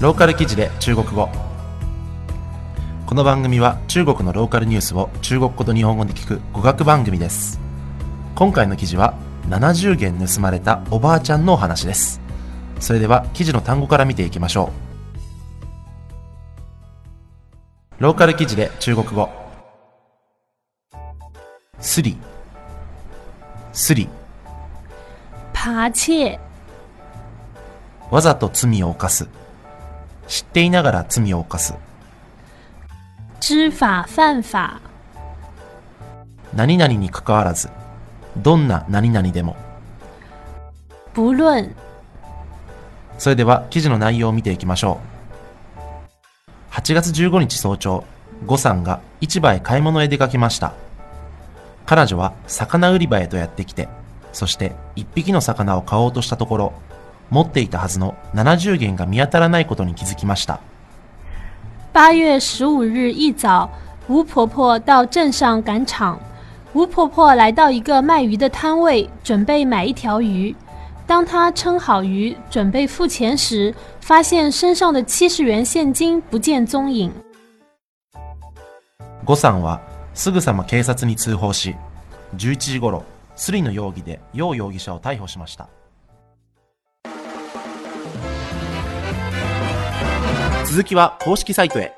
ローカル記事で中国語。この番組は中国のローカルニュースを中国語と日本語で聞く語学番組です。今回の記事は70元盗まれたおばあちゃんのお話です。それでは記事の単語から見ていきましょう。ローカル記事で中国語。スリスリ扒窃、わざと罪を犯す知っていながら罪を犯す。知法犯法、何々に関わらずどんな何々でも。不論。それでは記事の内容を見ていきましょう。8月15日早朝呉さんが市場へ買い物へ出かけました。彼女は魚売り場へとやってきてそして一匹の魚を買おうとしたところ持っていたはずの70元が見当たらないことに気づきました八月十五日一早，吴婆婆到镇上赶场。吴婆婆来到一个卖鱼的摊位，准备买一条鱼。当她称好鱼，准备付钱时，发现身上的七十元现金不见踪影。呉さんはすぐさま警察に通報し11時頃スリの容疑で楊容疑者を逮捕しました続きは公式サイトへ。